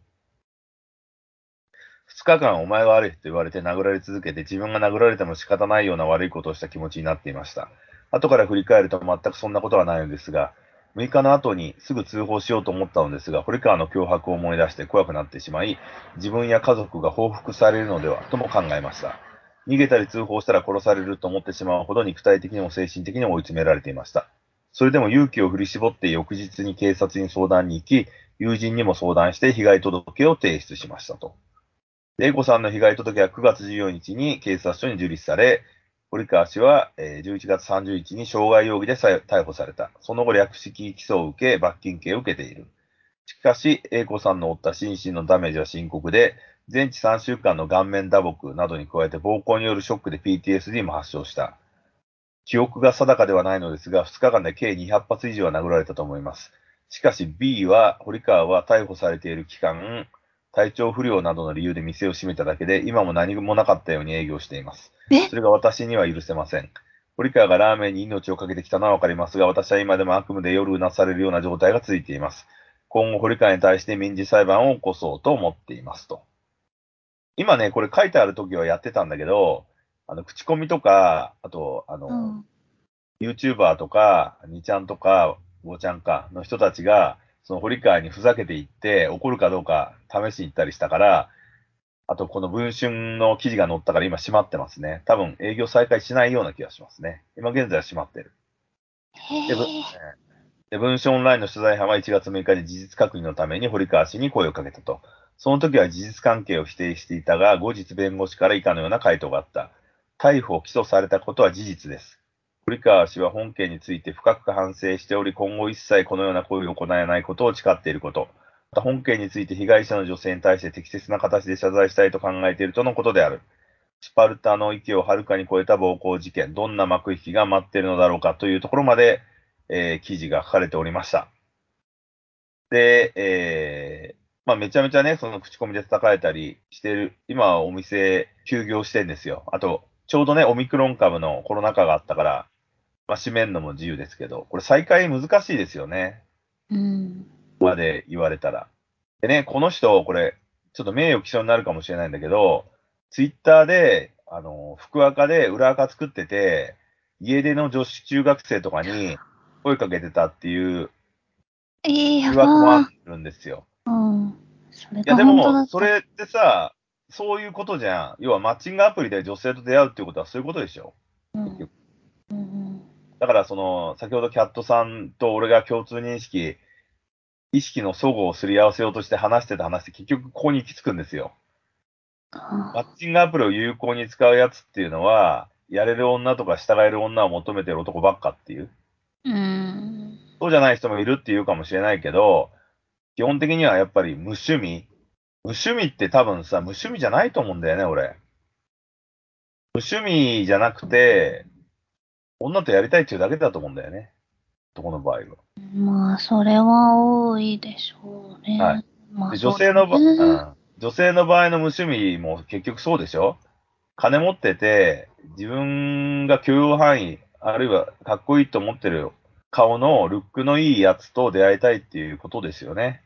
[SPEAKER 2] 2日間お前が悪いと言われて殴られ続けて自分が殴られても仕方ないような悪いことをした気持ちになっていました。後から振り返ると全くそんなことはないのですが、6日の後にすぐ通報しようと思ったのですが、堀川の脅迫を思い出して怖くなってしまい、自分や家族が報復されるのではとも考えました。逃げたり通報したら殺されると思ってしまうほど肉体的にも精神的にも追い詰められていました。それでも勇気を振り絞って翌日に警察に相談に行き、友人にも相談して被害届を提出しましたと。玲子さんの被害届は9月14日に警察署に受理され、堀川氏は11月30日に傷害容疑で逮捕された。その後、略式起訴を受け、罰金刑を受けている。しかし、英子さんの負った心身のダメージは深刻で、全治3週間の顔面打撲などに加えて暴行によるショックで PTSD も発症した。記憶が定かではないのですが、2日間で計200発以上は殴られたと思います。しかし B は、堀川は逮捕されている期間、体調不良などの理由で店を閉めただけで、今も何もなかったように営業しています。それが私には許せません。堀川がラーメンに命を懸けてきたのはわかりますが、私は今でも悪夢で夜うなされるような状態が続いています。今後、堀川に対して民事裁判を起こそうと思っていますと。今ね、これ書いてある時はやってたんだけど、あの、口コミとか、あと、あの、
[SPEAKER 1] うん。
[SPEAKER 2] YouTuber とか、2ちゃんとか、5ちゃんかの人たちが、その堀川にふざけていって、怒るかどうか試しに行ったりしたから、あとこの文春の記事が載ったから今閉まってますね。多分営業再開しないような気がしますね。今現在は閉まってる。
[SPEAKER 1] へ
[SPEAKER 2] で。で文春オンラインの取材班は1月6日に事実確認のために堀川氏に声をかけたと。その時は事実関係を否定していたが、後日弁護士から以下のような回答があった。逮捕・起訴されたことは事実です。堀川氏は本件について深く反省しており、今後一切このような行為を行えないことを誓っていること。また本件について被害者の女性に対して適切な形で謝罪したいと考えているとのことである。スパルタの域をはるかに超えた暴行事件、どんな幕引きが待っているのだろうかというところまで、えー記事が書かれておりました。で、えーまあ、めちゃめちゃね、その口コミで叩かれたりしてる、今お店休業してんですよ。あと、ちょうどね、オミクロン株のコロナ禍があったから、まあ、閉めんのも自由ですけど、これ再開難しいですよね。
[SPEAKER 1] うん。
[SPEAKER 2] まで言われたら。でね、この人、これ、ちょっと名誉毀損になるかもしれないんだけど、ツイッターで、あの、福岡で裏垢作ってて、家出の女子中学生とかに声かけてたっていう
[SPEAKER 1] ええや
[SPEAKER 2] 疑惑もあ
[SPEAKER 1] ば
[SPEAKER 2] るんですよ。
[SPEAKER 1] うん。それ
[SPEAKER 2] いや、
[SPEAKER 1] が
[SPEAKER 2] でも。それってさ、そういうことじゃん。要はマッチングアプリで女性と出会うっていうことはそういうことでしょ。
[SPEAKER 1] うん。うん。
[SPEAKER 2] だから、その、先ほどキャットさんと俺が共通認識、意識の相互をすり合わせようとして話してた話って結局ここに行き着くんですよ。マ
[SPEAKER 1] あ
[SPEAKER 2] ッチングアプリを有効に使うやつっていうのは、やれる女とか従える女を求めてる男ばっかっていう。
[SPEAKER 1] うん。
[SPEAKER 2] そうじゃない人もいるっていうかもしれないけど、基本的にはやっぱり無趣味。無趣味って多分さ、無趣味じゃないと思うんだよね、俺。無趣味じゃなくて、女とやりたいっていうだけだと思うんだよね。男の場合は。
[SPEAKER 1] まあ、それは多いでしょうね。
[SPEAKER 2] はい
[SPEAKER 1] まあ、
[SPEAKER 2] で女性の場、
[SPEAKER 1] そう
[SPEAKER 2] ん、女性の場合の無趣味も結局そうでしょ？金持ってて、自分が許容範囲、あるいはかっこいいと思ってる顔のルックのいいやつと出会いたいっていうことですよね。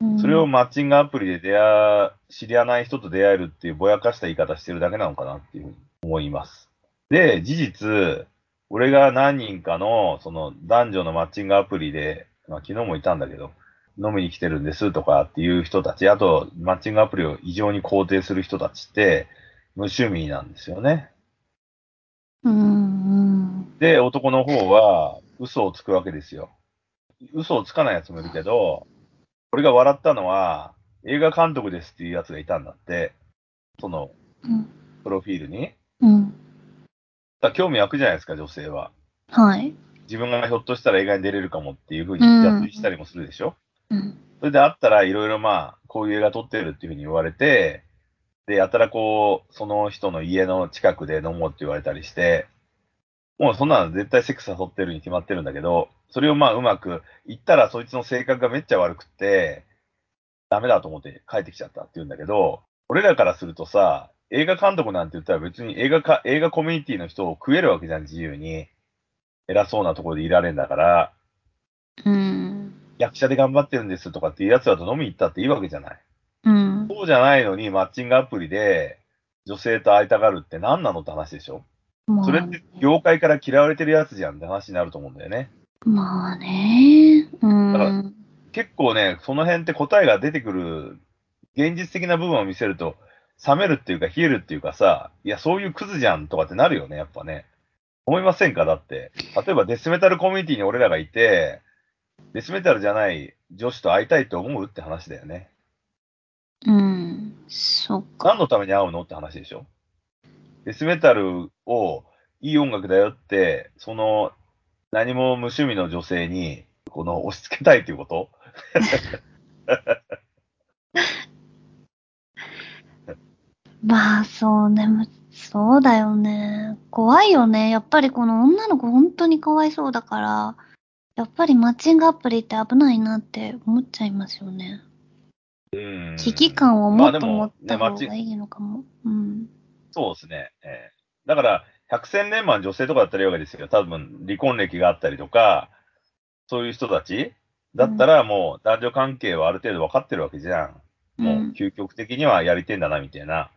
[SPEAKER 1] うん
[SPEAKER 2] それをマッチングアプリで出会、知り合わない人と出会えるっていうぼやかした言い方してるだけなのかなっていうふうに思います。で、事実、俺が何人かの、その男女のマッチングアプリで、まあ昨日もいたんだけど、飲みに来てるんですとかっていう人たち、あと、マッチングアプリを異常に肯定する人たちって、無趣味なんですよね。
[SPEAKER 1] うんうん。
[SPEAKER 2] で、男の方は嘘をつくわけですよ。嘘をつかない奴もいるけど、俺が笑ったのは、映画監督ですっていう奴がいたんだって、その、
[SPEAKER 1] うん。
[SPEAKER 2] プロフィールに。
[SPEAKER 1] うん。
[SPEAKER 2] 興味湧くじゃないですか、女性は。
[SPEAKER 1] はい。
[SPEAKER 2] 自分がひょっとしたら映画に出れるかもっていうふうにしたりもするでしょ？
[SPEAKER 1] うん。
[SPEAKER 2] それであったらいろいろまあ、こういう映画撮ってるっていうふうに言われて、で、やたらこう、その人の家の近くで飲もうって言われたりして、もうそんなの絶対セックス誘ってるに決まってるんだけど、それをまあうまく言ったらそいつの性格がめっちゃ悪くって、ダメだと思って帰ってきちゃったって言うんだけど、俺らからするとさ、映画監督なんて言ったら別に映画か、映画コミュニティの人を食えるわけじゃん、自由に。偉そうなところでいられんだから、
[SPEAKER 1] うん。
[SPEAKER 2] 役者で頑張ってるんですとかっていう奴らと飲み行ったっていいわけじゃない。
[SPEAKER 1] うん。
[SPEAKER 2] そうじゃないのにマッチングアプリで女性と会いたがるって何なのって話でしょ
[SPEAKER 1] まあ
[SPEAKER 2] それって業界から嫌われてるやつじゃんって話になると思うんだよね。
[SPEAKER 1] まあね。う
[SPEAKER 2] だから
[SPEAKER 1] ん。
[SPEAKER 2] 結構ね、その辺って答えが出てくる、現実的な部分を見せると、冷めるっていうか冷えるっていうかさ、いや、そういうクズじゃんとかってなるよね、やっぱね。思いませんか？だって。例えばデスメタルコミュニティに俺らがいて、デスメタルじゃない女子と会いたいと思うって話だよね。
[SPEAKER 1] うん。そっか。
[SPEAKER 2] 何のために会うの？って話でしょデスメタルをいい音楽だよって、その何も無趣味の女性にこの押し付けたいっていうこと？
[SPEAKER 1] まあそうね。むそうだよね。怖いよね。やっぱりこの女の子本当にかわいそうだから、やっぱりマッチングアプリって危ないなって思っちゃいますよね。
[SPEAKER 2] うん
[SPEAKER 1] 危機感をもっと
[SPEAKER 2] まあでも
[SPEAKER 1] 持った
[SPEAKER 2] ねマッチ
[SPEAKER 1] 方がいいのかも。うん。
[SPEAKER 2] そうですね。ええだから、百戦錬磨の女性とかだったらいいわけですよ。多分、離婚歴があったりとか、そういう人たちだったらもう男女関係はある程度分かってるわけじゃん。もう究極的にはやりてんだな、みたいな。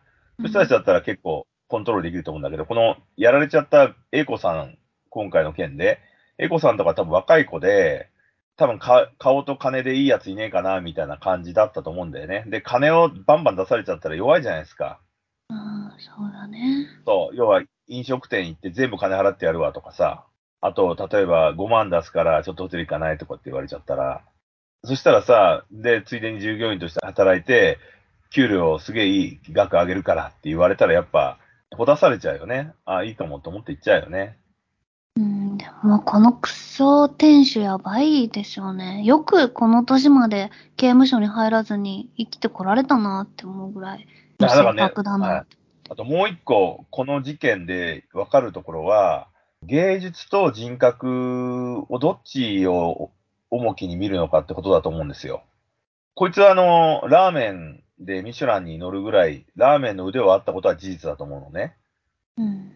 [SPEAKER 2] 人たちだったら結構コントロールできると思うんだけど、このやられちゃった英子さん、今回の件で、英子さんとか多分若い子で、多分か顔と金でいいやついねえかな、みたいな感じだったと思うんだよね。で、金をバンバン出されちゃったら弱いじゃないですか。
[SPEAKER 1] ああ、そうだね。
[SPEAKER 2] そう、要は飲食店行って全部金払ってやるわとかさ。あと、例えば5万出すからちょっとホテル行かないとかって言われちゃったら。そしたらさ、で、ついでに従業員として働いて、給料すげえいい額上げるからって言われたらやっぱ、ほだされちゃうよね。ああ、いいかもと思って行っちゃうよね。
[SPEAKER 1] うん、でもこのクソ店主やばいですよね。よくこの年まで刑務所に入らずに生きてこられたなって思うぐらいの性格だな。
[SPEAKER 2] はいあともう一個、この事件でわかるところは、芸術と人格をどっちを重きに見るのかってことだと思うんですよ。こいつはあの、ラーメンでミシュランに乗るぐらい、ラーメンの腕はあったことは事実だと思うのね。
[SPEAKER 1] うん。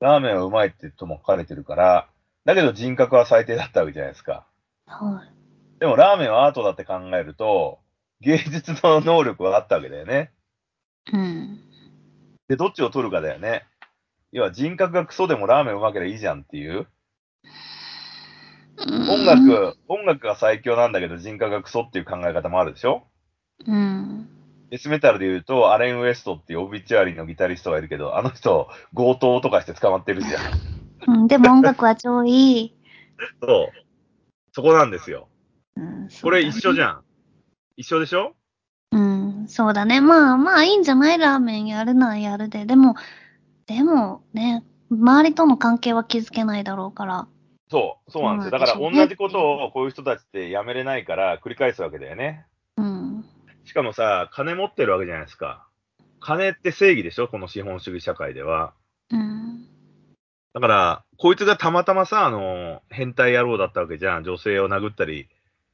[SPEAKER 2] ラーメンはうまいってとも書かれてるから、だけど人格は最低だったわけじゃないですか。
[SPEAKER 1] はい。
[SPEAKER 2] でもラーメンはアートだって考えると、芸術の能力はあったわけだよね。
[SPEAKER 1] うん。
[SPEAKER 2] で、どっちを取るかだよね。要は人格がクソでもラーメンうまければいいじゃんっていう。音楽、音楽が最強なんだけど人格がクソっていう考え方もあるでしょ
[SPEAKER 1] うん。
[SPEAKER 2] デスメタルで言うと、アレン・ウエストっていうオビチュアリーのギタリストがいるけど、あの人、強盗とかして捕まってるじゃん。
[SPEAKER 1] うん、でも音楽は超いい。
[SPEAKER 2] そう。そこなんですよ。
[SPEAKER 1] うん、
[SPEAKER 2] これ一緒じ
[SPEAKER 1] ん。
[SPEAKER 2] ゃん。一緒でしょ？
[SPEAKER 1] うん、そうだね。まあまあいいんじゃない？ラーメンやるならやるで。でも、でもね、周りとの関係は築けないだろうから。
[SPEAKER 2] そう、そうなんですよ。だから同じことをこういう人たちってやめれないから繰り返すわけだよね。
[SPEAKER 1] うん。
[SPEAKER 2] しかもさ、金持ってるわけじゃないですか。金って正義でしょ？この資本主義社会では。
[SPEAKER 1] うん。
[SPEAKER 2] だから、こいつがたまたまさ、あの、変態野郎だったわけじゃん。女性を殴ったり、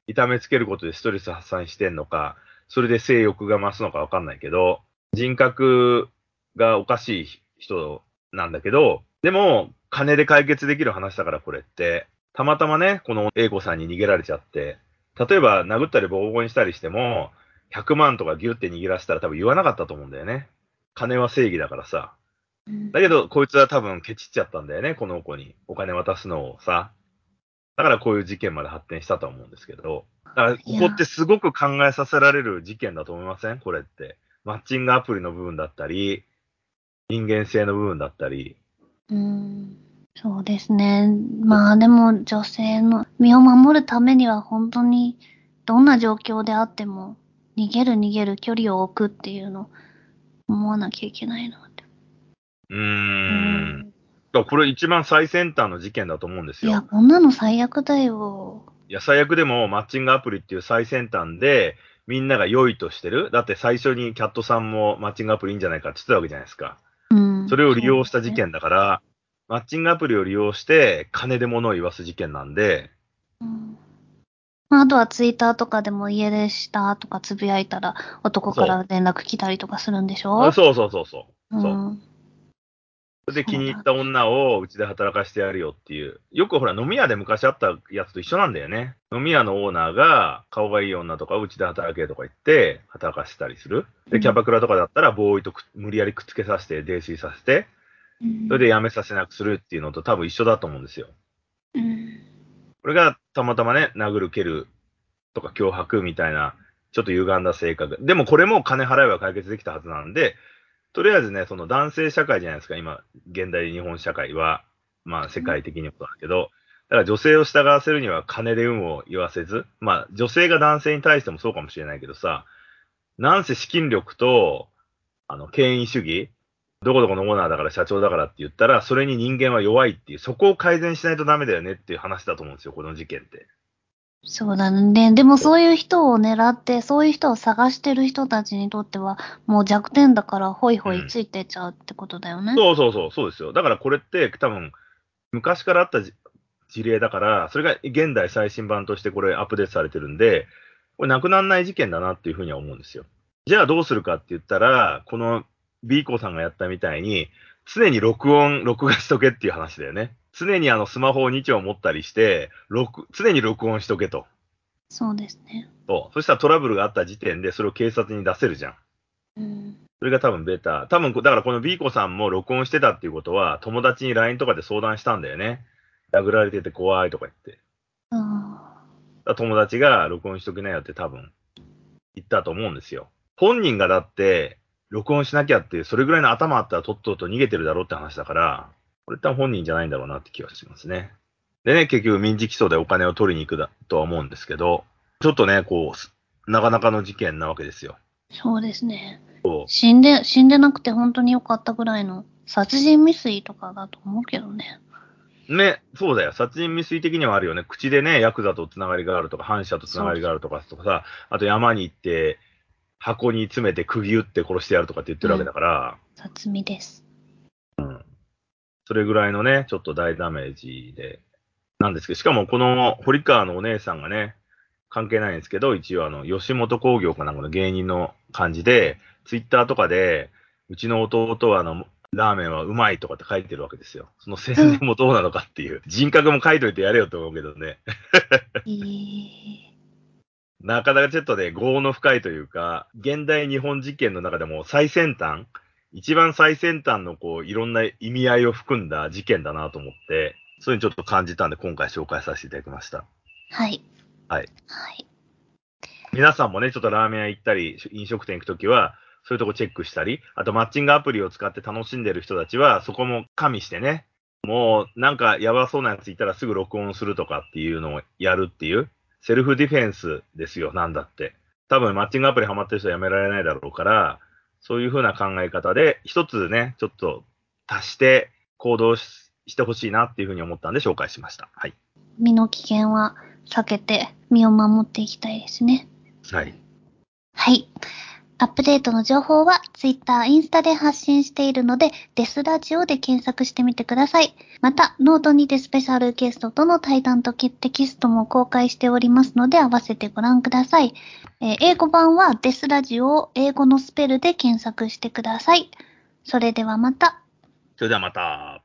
[SPEAKER 2] 痛めつけることでストレス発散してんのか、それで性欲が増すのかわかんないけど、人格がおかしい人なんだけど、でも、金で解決できる話だからこれって、たまたまね、この英子さんに逃げられちゃって、例えば殴ったり暴行にしたりしても、100万とかギュって握らせたら多分言わなかったと思うんだよね。金は正義だからさ。
[SPEAKER 1] うん
[SPEAKER 2] だけど、こいつは多分ケチっちゃったんだよね、この子に。お金渡すのをさ。だからこういう事件まで発展したと思うんですけど。だから、ここってすごく考えさせられる事件だと思いません？これって。マッチングアプリの部分だったり、人間性の部分だったり。
[SPEAKER 1] うんそうですね。まあでも女性の身を守るためには本当にどんな状況であっても逃げる逃げる距離を置くっていうのを思わなきゃいけないなって。
[SPEAKER 2] うー。
[SPEAKER 1] うん
[SPEAKER 2] だからこれ一番最先端の事件だと思うんです
[SPEAKER 1] いや、
[SPEAKER 2] よ。
[SPEAKER 1] こんなの最悪だよ。
[SPEAKER 2] いや、最悪でもマッチングアプリっていう最先端で、みんなが良いとしてる。だって最初にキャットさんもマッチングアプリいいんじゃないかって言ってたわけじゃないですか。
[SPEAKER 1] うん。
[SPEAKER 2] それを利用した事件だから、マッチングアプリを利用して金で物を言わす事件なんで。
[SPEAKER 1] うんまあ、あとはツイッターとかでも家出したとかつぶやいたら男から連絡来たりとかするんでしょ？
[SPEAKER 2] あそうそうそうそう。そう。
[SPEAKER 1] ん。
[SPEAKER 2] それで気に入った女をうちで働かしてやるよっていう。よくほら飲み屋で昔あったやつと一緒なんだよね。飲み屋のオーナーが顔がいい女とかうちで働けとか言って働かせたりする。で、
[SPEAKER 1] うん
[SPEAKER 2] キャバクラとかだったらボーイとく無理やりくっつけさせて泥酔させて、それで辞めさせなくするっていうのと多分一緒だと思うんですよ。これがたまたまね、殴る蹴るとか脅迫みたいな、ちょっと歪んだ性格。でもこれも金払えば解決できたはずなんで、とりあえずね、その男性社会じゃないですか、今、現代日本社会は。まあ世界的にもそうだけど、だから女性を従わせるには金で有無を言わせず、まあ女性が男性に対してもそうかもしれないけどさ、なんせ資金力と、あの、権威主義、どこどこのオーナーだから社長だからって言ったら、それに人間は弱いっていう、そこを改善しないとダメだよねっていう話だと思うんですよ、この事件って。
[SPEAKER 1] そうだね。でもそういう人を狙って、そういう人を探してる人たちにとっては、もう弱点だからホイホイついてっちゃうってことだよね。
[SPEAKER 2] そうそうそう、そうですよ。だからこれって多分、昔からあったじ事例だから、それが現代最新版としてこれアップデートされてるんで、これなくならない事件だなっていうふうには思うんですよ。じゃあどうするかって言ったら、この B 子さんがやったみたいに、常に録音、録画しとけっていう話だよね。常にあのスマホを2丁持ったりして、録常に録音しとけと。
[SPEAKER 1] そうですね。
[SPEAKER 2] そう。そしたらトラブルがあった時点でそれを警察に出せるじゃん。
[SPEAKER 1] うん。
[SPEAKER 2] それが多分ベータ。多分、だからこの B 子さんも録音してたっていうことは、友達に LINE とかで相談したんだよね。殴られてて怖いとか言って。
[SPEAKER 1] あ
[SPEAKER 2] だから友達が録音しときなよって多分言ったと思うんですよ。本人がだって、録音しなきゃってそれぐらいの頭あったらとっとと逃げてるだろうって話だから、これ多分本人じゃないんだろうなって気がしますね。でね、結局民事起訴でお金を取りに行くだとは思うんですけど、ちょっとね、こうす、なかなかの事件なわけですよ。
[SPEAKER 1] そうですね。死んで、死んでなくて本当に良かったぐらいの殺人未遂とかだと思うけどね。
[SPEAKER 2] ね、そうだよ。殺人未遂的にはあるよね。口でね、ヤクザとつながりがあるとか、反社とつながりがあるとか、とかさ、あと山に行って、箱に詰めて釘打って殺してやるとかって言ってるわけだから、
[SPEAKER 1] 殺味です。
[SPEAKER 2] それぐらいのね、ちょっと大ダメージで、なんですけど、しかもこの堀川のお姉さんがね、関係ないんですけど、一応あの、吉本興業かなんかの芸人の感じで、ツイッターとかで、うちの弟はあの、ラーメンはうまいとかって書いてるわけですよ。その宣伝もどうなのかっていう。人格も書いといてやれよと思うけどね。
[SPEAKER 1] えー、
[SPEAKER 2] なかなかちょっとね、業の深いというか、現代日本事件の中でも最先端、一番最先端のこう、いろんな意味合いを含んだ事件だなと思って、そういうのちょっと感じたんで今回紹介させていただきました。
[SPEAKER 1] はい。
[SPEAKER 2] はい。
[SPEAKER 1] はい。
[SPEAKER 2] 皆さんもね、ちょっとラーメン屋行ったり、飲食店行くときは、そういうとこチェックしたり、あとマッチングアプリを使って楽しんでる人たちは、そこも加味してね、もうなんかやばそうなやついたらすぐ録音するとかっていうのをやるっていう、セルフディフェンスですよ、なんだって。多分マッチングアプリハマってる人はやめられないだろうから、そういう風な考え方で、一つね、ちょっと足して行動ししてほしいなっていうふうに思ったんで紹介しました。はい。
[SPEAKER 1] 身の危険は避けて身を守っていきたいですね。
[SPEAKER 2] はい。
[SPEAKER 1] はい。アップデートの情報は Twitter、インスタで発信しているので、デスラジオで検索してみてください。また、ノートにてスペシャルゲストとの対談とテキストも公開しておりますので、合わせてご覧ください。えー英語版はデスラジオを英語のスペルで検索してください。それではまた。
[SPEAKER 2] それではまた。